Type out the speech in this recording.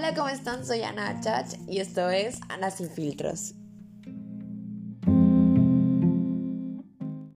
Hola, ¿cómo están? Soy Ana Chach y esto es Ana sin filtros.